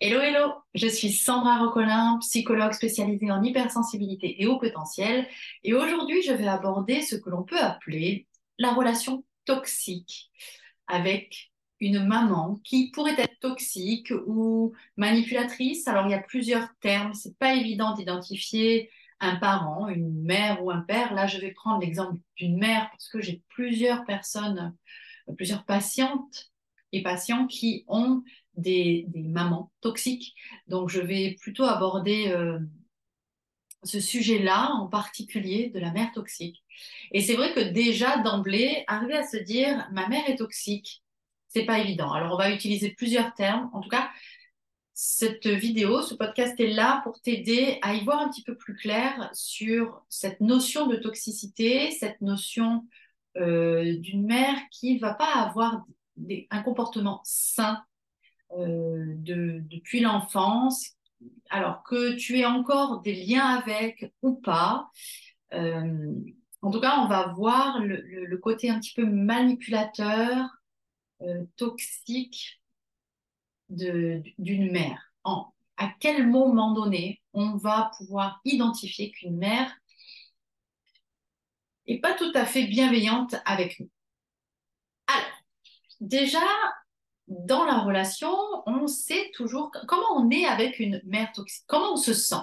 Hello, hello, je suis Sandra Rocolin, psychologue spécialisée en hypersensibilité et haut potentiel. Et aujourd'hui, je vais aborder ce que l'on peut appeler la relation toxique avec une maman qui pourrait être toxique ou manipulatrice. Alors, il y a plusieurs termes. C'est pas évident d'identifier un parent, une mère ou un père. Là, je vais prendre l'exemple d'une mère parce que j'ai plusieurs personnes, plusieurs patientes et patients qui ont des, mamans toxiques. Donc, je vais plutôt aborder euh, ce sujet-là, en particulier de la mère toxique. Et c'est vrai que déjà, d'emblée, arriver à se dire, ma mère est toxique, c'est pas évident. Alors, on va utiliser plusieurs termes. En tout cas, cette vidéo, ce podcast est là pour t'aider à y voir un petit peu plus clair sur cette notion de toxicité, cette notion euh, d'une mère qui ne va pas avoir un comportement sain de, depuis l'enfance, alors que tu aies encore des liens avec ou pas. Euh, en tout cas, on va voir le, côté un petit peu manipulateur, euh, toxique d'une mère. À quel moment donné on va pouvoir identifier qu'une mère n'est pas tout à fait bienveillante avec nous? Alors, déjà, dans la relation, on sait toujours comment on est avec une mère toxique, comment on se sent.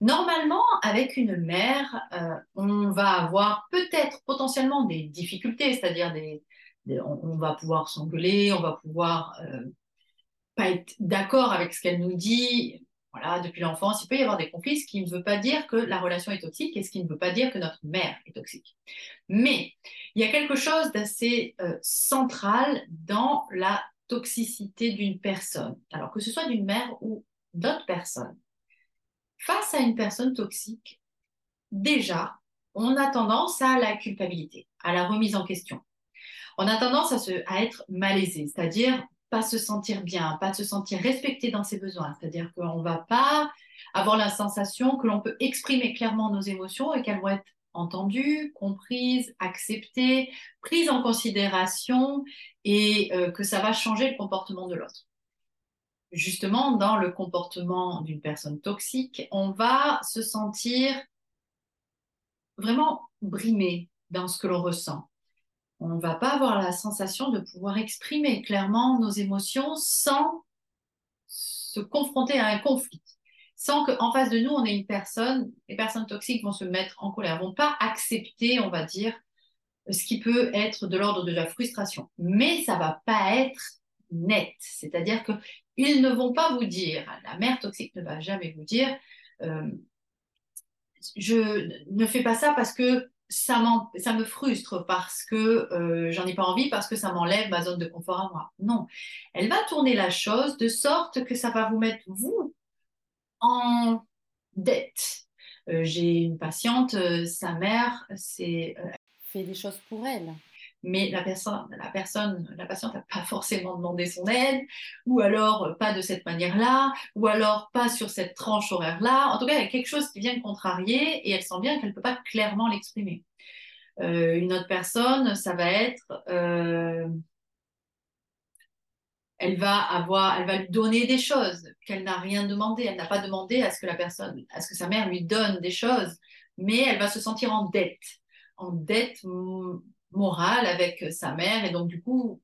Normalement, avec une mère, euh, on va avoir peut-être potentiellement des difficultés, c'est-à-dire on, va pouvoir s'engueuler, on va pouvoir euh, pas être d'accord avec ce qu'elle nous dit. Voilà, depuis l'enfance, il peut y avoir des conflits, ce qui ne veut pas dire que la relation est toxique et ce qui ne veut pas dire que notre mère est toxique. Mais il y a quelque chose d'assez euh, central dans la toxicité d'une personne, alors que ce soit d'une mère ou d'autres personnes, face à une personne toxique, déjà, on a tendance à la culpabilité, à la remise en question. On a tendance à, se, à être malaisé, c'est-à-dire pas se sentir bien, pas se sentir respecté dans ses besoins, c'est-à-dire qu'on ne va pas avoir la sensation que l'on peut exprimer clairement nos émotions et qu'elles vont être entendue, comprise, acceptée, prise en considération et euh, que ça va changer le comportement de l'autre. Justement, dans le comportement d'une personne toxique, on va se sentir vraiment brimé dans ce que l'on ressent. On ne va pas avoir la sensation de pouvoir exprimer clairement nos émotions sans se confronter à un conflit sans qu'en face de nous, on ait une personne, les personnes toxiques vont se mettre en colère, vont pas accepter, on va dire, ce qui peut être de l'ordre de la frustration. Mais ça va pas être net. C'est-à-dire qu'ils ne vont pas vous dire, la mère toxique ne va jamais vous dire, euh, je ne fais pas ça parce que ça, ça me frustre, parce que euh, j'en ai pas envie, parce que ça m'enlève ma zone de confort à moi. Non, elle va tourner la chose de sorte que ça va vous mettre, vous, en dette. Euh, j'ai une patiente, euh, sa mère c'est euh, fait des choses pour elle. Mais la personne, la personne, la patiente n'a pas forcément demandé son aide, ou alors pas de cette manière-là, ou alors pas sur cette tranche horaire-là. En tout cas, il y a quelque chose qui vient contrarier et elle sent bien qu'elle ne peut pas clairement l'exprimer. une autre personne, ça va être elle va avoir, elle va lui donner des choses qu'elle n'a rien demandé. Elle n'a pas demandé à ce que la personne, à ce que sa mère lui donne des choses, mais elle va se sentir en dette, en dette morale avec sa mère et donc du coup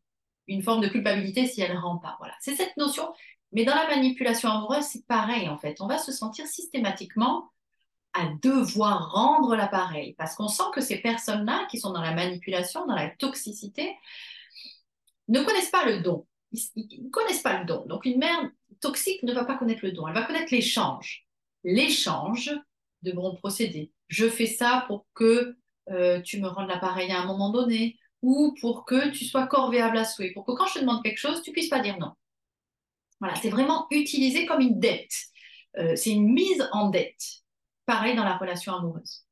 une forme de culpabilité si elle ne rend pas. C'est cette notion. Mais dans la manipulation amoureuse, c'est pareil en fait. On va se sentir systématiquement à devoir rendre l'appareil parce qu'on sent que ces personnes-là qui sont dans la manipulation, dans la toxicité, ne connaissent pas le don ils ne connaissent pas le don. Donc une mère toxique ne va pas connaître le don, elle va connaître l'échange. L'échange de bons procédés. Je fais ça pour que euh, tu me rendes l'appareil à un moment donné ou pour que tu sois corvéable à souhait, pour que quand je te demande quelque chose, tu puisses pas dire non. Voilà, c'est vraiment utilisé comme une dette. Euh, c'est une mise en dette. Pareil dans la relation amoureuse.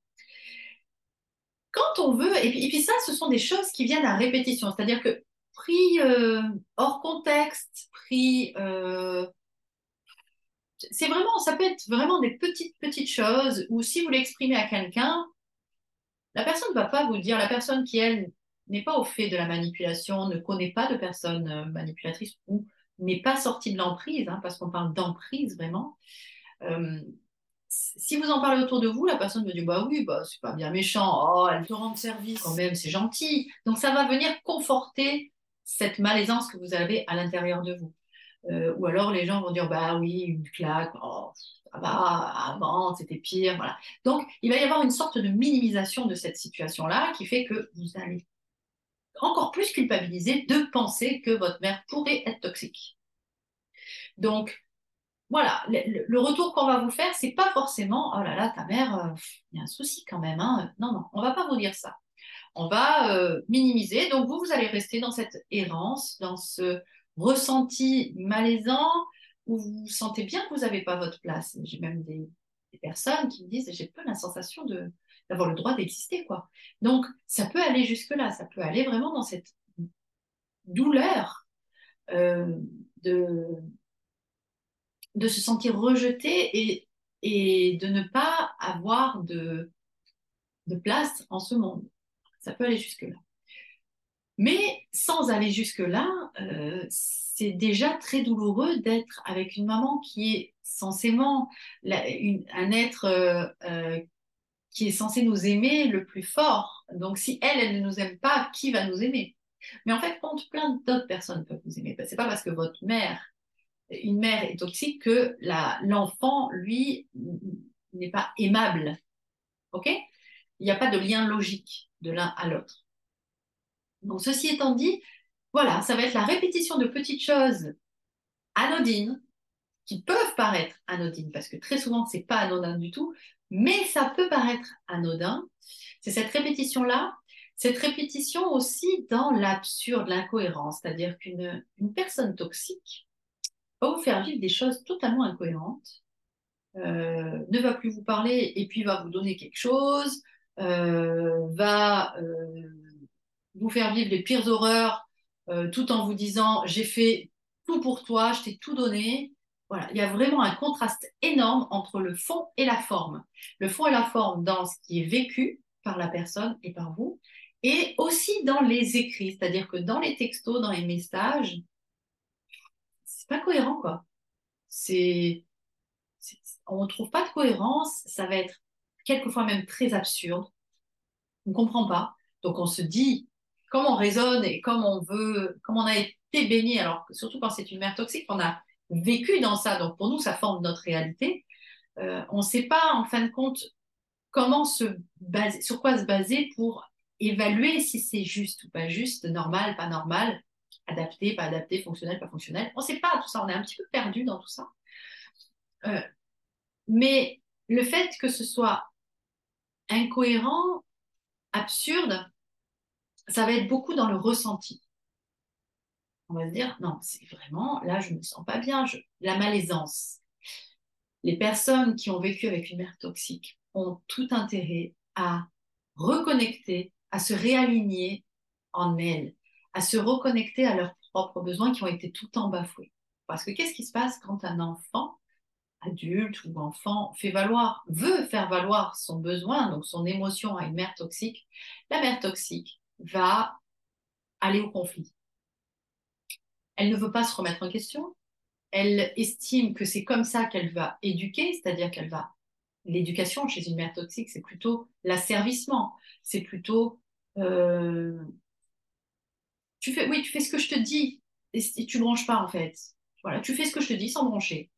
Quand on veut, et puis, et puis ça, ce sont des choses qui viennent à répétition. C'est-à-dire que pris euh, hors contexte, pris. Euh, c'est vraiment, ça peut être vraiment des petites, petites choses où si vous l'exprimez à quelqu'un, la personne ne va pas vous dire, la personne qui, elle, n'est pas au fait de la manipulation, ne connaît pas de personne euh, manipulatrice ou n'est pas sorti de l'emprise, hein, parce qu'on parle d'emprise vraiment, euh, si vous en parlez autour de vous, la personne me dit bah oui, bah c'est pas bien méchant, oh elle te rend service quand même, c'est gentil. Donc ça va venir conforter cette malaisance que vous avez à l'intérieur de vous. Euh, ou alors les gens vont dire bah oui, une claque, oh, ça va, avant c'était pire, voilà. Donc il va y avoir une sorte de minimisation de cette situation-là qui fait que vous allez encore plus culpabiliser de penser que votre mère pourrait être toxique. Donc voilà, le, retour qu'on va vous faire, c'est pas forcément oh là là, ta mère, euh, il y a un souci quand même. Hein. Non, non, on va pas vous dire ça. On va euh, minimiser. Donc vous, vous allez rester dans cette errance, dans ce ressenti malaisant où vous sentez bien que vous n'avez pas votre place. J'ai même des, personnes qui me disent j'ai peu la sensation d'avoir le droit d'exister quoi. Donc ça peut aller jusque là, ça peut aller vraiment dans cette douleur euh, de se sentir rejeté et, de ne pas avoir de place en ce monde. Ça peut aller jusque-là. Mais sans aller jusque-là, euh, c'est déjà très douloureux d'être avec une maman qui est censément un être euh, euh, qui est censé nous aimer le plus fort. Donc si elle, elle ne nous aime pas, qui va nous aimer? Mais en fait, quand plein d'autres personnes peuvent vous aimer, c'est pas parce que votre mère une mère est toxique que l'enfant, lui, n'est pas aimable. OK? Il n'y a pas de lien logique de l'un à l'autre. Donc, ceci étant dit, voilà, ça va être la répétition de petites choses anodines qui peuvent paraître anodines, parce que très souvent, c'est pas anodin du tout, mais ça peut paraître anodin. C'est cette répétition-là, cette répétition aussi dans l'absurde, l'incohérence, c'est-à-dire qu'une personne toxique, va vous faire vivre des choses totalement incohérentes, euh, ne va plus vous parler et puis va vous donner quelque chose, va euh, vous faire vivre les pires horreurs tout en vous disant j'ai fait tout pour toi, je t'ai tout donné. Voilà, il y a vraiment un contraste énorme entre le fond et la forme. Le fond et la forme dans ce qui est vécu par la personne et par vous, et aussi dans les écrits, c'est-à-dire que dans les textos, dans les messages, pas cohérent, quoi. C'est, on ne trouve pas de cohérence, ça va être quelquefois même très absurde. On ne comprend pas. Donc on se dit, comme on raisonne et comme on veut, comme on a été béni, alors surtout quand c'est une mère toxique, on a vécu dans ça, donc pour nous, ça forme notre réalité. Euh, on ne sait pas, en fin de compte, comment se baser, sur quoi se baser pour évaluer si c'est juste ou pas juste, normal, pas normal adapté, pas adapté, fonctionnel, pas fonctionnel. On ne sait pas tout ça, on est un petit peu perdu dans tout ça. Euh, mais le fait que ce soit incohérent, absurde, ça va être beaucoup dans le ressenti. On va se dire, non, c'est vraiment, là, je ne me sens pas bien, la malaisance. Les personnes qui ont vécu avec une mère toxique ont tout intérêt à reconnecter, à se réaligner en elles, à se reconnecter à leurs propres besoins qui ont été tout le temps bafoués. Parce que qu'est-ce qui se passe quand un enfant, adulte ou enfant, fait valoir, veut faire valoir son besoin, donc son émotion à une mère toxique La mère toxique va aller au conflit. Elle ne veut pas se remettre en question. Elle estime que c'est comme ça qu'elle va éduquer, c'est-à-dire qu'elle va l'éducation chez une mère toxique, c'est plutôt l'asservissement, c'est plutôt euh, tu fais, oui, tu fais ce que je te dis et, tu ne branches pas en fait. Voilà, tu fais ce que je te dis sans brancher.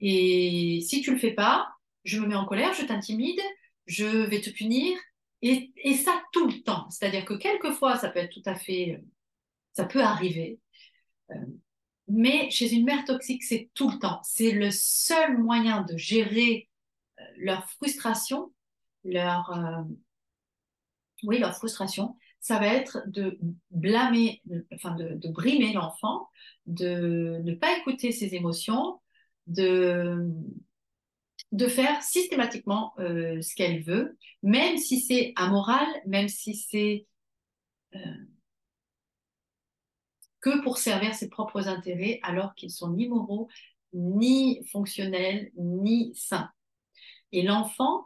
Et si tu le fais pas, je me mets en colère, je t'intimide, je vais te punir. Et, et, ça tout le temps. C'est-à-dire que quelquefois, ça peut être tout à fait, ça peut arriver. Euh, mais chez une mère toxique, c'est tout le temps. C'est le seul moyen de gérer euh, leur frustration, leur, euh, oui, leur frustration, ça va être de blâmer, enfin de, brimer l'enfant, de ne pas écouter ses émotions, de, de faire systématiquement euh, ce qu'elle veut, même si c'est amoral, même si c'est euh, que pour servir ses propres intérêts, alors qu'ils sont ni moraux, ni fonctionnels, ni sains. Et l'enfant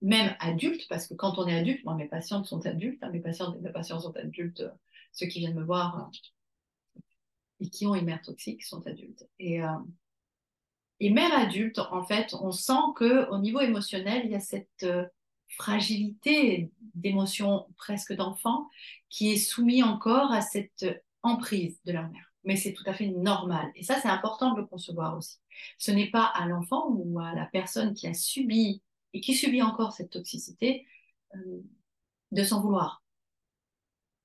même adulte, parce que quand on est adulte, moi mes patientes sont adultes, hein, mes mes patients sont adultes, ceux qui viennent me voir, et qui ont une mère toxique sont adultes. Et, euh, et mère adulte, en fait, on sent que au niveau émotionnel, il y a cette euh, fragilité d'émotion presque d'enfant qui est soumis encore à cette emprise de leur mère. Mais c'est tout à fait normal. Et ça, c'est important de le concevoir aussi. Ce n'est pas à l'enfant ou à la personne qui a subi et qui subit encore cette toxicité euh, de s'en vouloir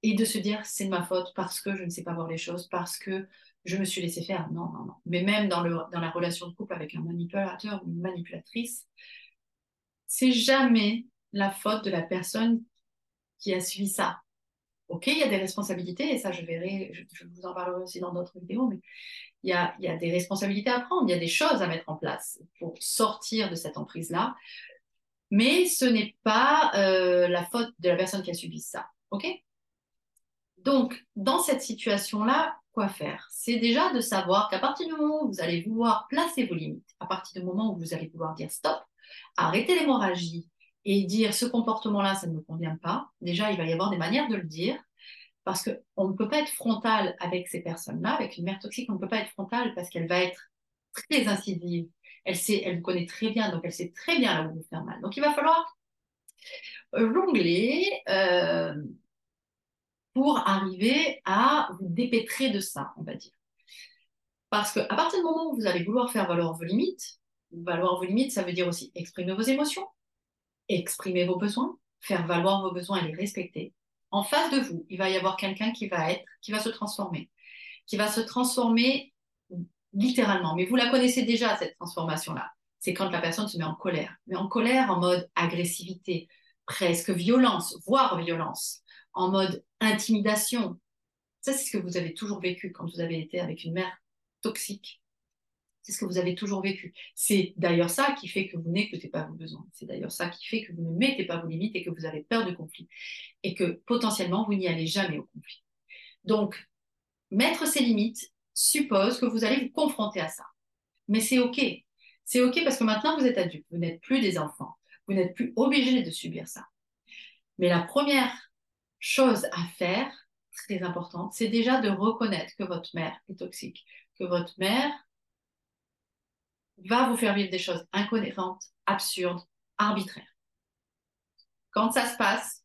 et de se dire c'est de ma faute parce que je ne sais pas voir les choses, parce que je me suis laissé faire. Non, non, non. Mais même dans, le, dans la relation de couple avec un manipulateur ou une manipulatrice, c'est jamais la faute de la personne qui a suivi ça. Ok, il y a des responsabilités, et ça je verrai, je, vous en parlerai aussi dans d'autres vidéos, mais il y, a, il y a des responsabilités à prendre, il y a des choses à mettre en place pour sortir de cette emprise-là, mais ce n'est pas euh, la faute de la personne qui a subi ça. Ok? Donc, dans cette situation-là, faire C'est déjà de savoir qu'à partir du moment où vous allez vouloir placer vos limites, à partir du moment où vous allez vouloir dire stop, arrêter l'hémorragie, et dire ce comportement-là, ça ne me convient pas, déjà, il va y avoir des manières de le dire, parce qu'on ne peut pas être frontal avec ces personnes-là, avec une mère toxique, on ne peut pas être frontal parce qu'elle va être très incisive. Elle sait, elle vous connaît très bien, donc elle sait très bien là où vous faire mal. Donc il va falloir jongler euh, pour arriver à vous dépêtrer de ça, on va dire. Parce qu'à partir du moment où vous allez vouloir faire valoir vos limites, valoir vos limites, ça veut dire aussi exprimer vos émotions, exprimer vos besoins, faire valoir vos besoins et les respecter. En face de vous, il va y avoir quelqu'un qui va être, qui va se transformer, qui va se transformer littéralement. Mais vous la connaissez déjà, cette transformation-là. C'est quand la personne se met en colère. Mais en colère en mode agressivité, presque violence, voire violence, en mode intimidation. Ça, c'est ce que vous avez toujours vécu quand vous avez été avec une mère toxique. C'est ce que vous avez toujours vécu. C'est d'ailleurs ça qui fait que vous n'écoutez pas vos besoins. C'est d'ailleurs ça qui fait que vous ne mettez pas vos limites et que vous avez peur du conflit. Et que potentiellement, vous n'y allez jamais au conflit. Donc, mettre ces limites suppose que vous allez vous confronter à ça. Mais c'est OK. C'est OK parce que maintenant, vous êtes adulte. Vous n'êtes plus des enfants. Vous n'êtes plus obligé de subir ça. Mais la première chose à faire, très importante, c'est déjà de reconnaître que votre mère est toxique, que votre mère va vous faire vivre des choses incohérentes, absurdes, arbitraires. Quand ça se passe,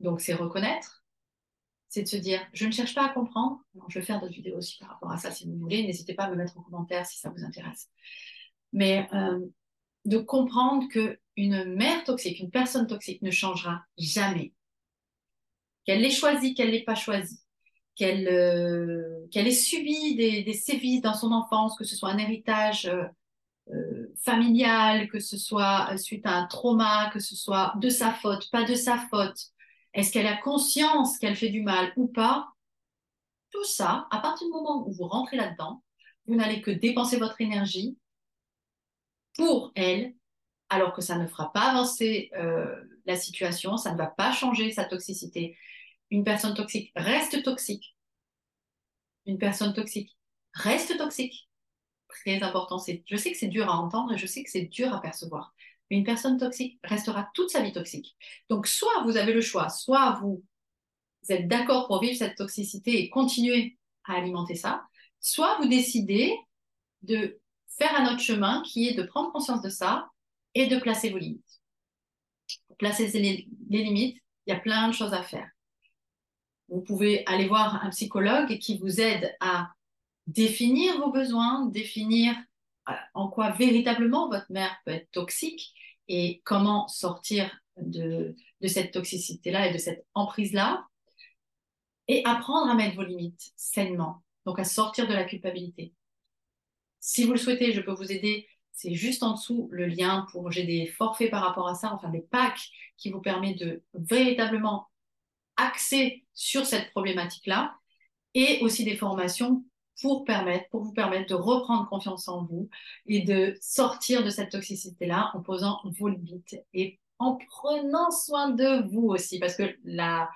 donc c'est reconnaître, c'est de se dire, je ne cherche pas à comprendre. je vais faire d'autres vidéos aussi par rapport à ça si vous voulez. N'hésitez pas à me mettre en commentaire si ça vous intéresse. Mais euh, de comprendre que une mère toxique, une personne toxique ne changera jamais. Qu'elle l'ait choisie, qu'elle l'ait pas choisie, qu'elle euh, qu'elle ait subi des, des, sévices dans son enfance, que ce soit un héritage euh, euh, familial, que ce soit suite à un trauma, que ce soit de sa faute, pas de sa faute. Est-ce qu'elle a conscience qu'elle fait du mal ou pas? Tout ça, à partir du moment où vous rentrez là-dedans, vous n'allez que dépenser votre énergie pour elle, alors que ça ne fera pas avancer la situation, ça ne va pas changer sa toxicité, une personne toxique reste toxique. Une personne toxique reste toxique. Très important. Je sais que c'est dur à entendre et je sais que c'est dur à percevoir. Mais une personne toxique restera toute sa vie toxique. Donc, soit vous avez le choix, soit vous, êtes d'accord pour vivre cette toxicité et continuer à alimenter ça, soit vous décidez de faire un autre chemin qui est de prendre conscience de ça et de placer vos limites. Pour placer les limites, il y a plein de choses à faire. Vous pouvez aller voir un psychologue qui vous aide à définir vos besoins, définir euh, en quoi véritablement votre mère peut être toxique et comment sortir de, cette toxicité-là et de cette emprise-là, et apprendre à mettre vos limites sainement, donc à sortir de la culpabilité. Si vous le souhaitez, je peux vous aider. C'est juste en dessous le lien pour j'ai des forfaits par rapport à ça, enfin des packs qui vous permettent de véritablement axé sur cette problématique-là et aussi des formations pour permettre, pour vous permettre de reprendre confiance en vous et de sortir de cette toxicité-là en posant vos limites et en prenant soin de vous aussi, parce que la,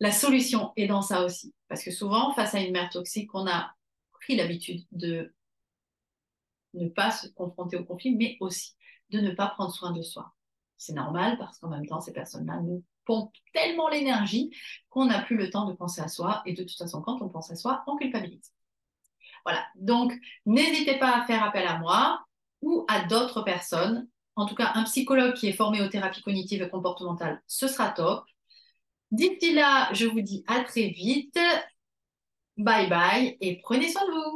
la solution est dans ça aussi. Parce que souvent, face à une mère toxique, on a pris l'habitude de ne pas se confronter au conflit, mais aussi de ne pas prendre soin de soi. C'est normal parce qu'en même temps, ces personnes-là nous pompe tellement l'énergie qu'on n'a plus le temps de penser à soi. Et de toute façon, quand on pense à soi, on culpabilise. Voilà. Donc, n'hésitez pas à faire appel à moi ou à d'autres personnes. En tout cas, un psychologue qui est formé aux thérapies cognitives et comportementales, ce sera top. D'ici là, je vous dis à très vite. Bye bye et prenez soin de vous.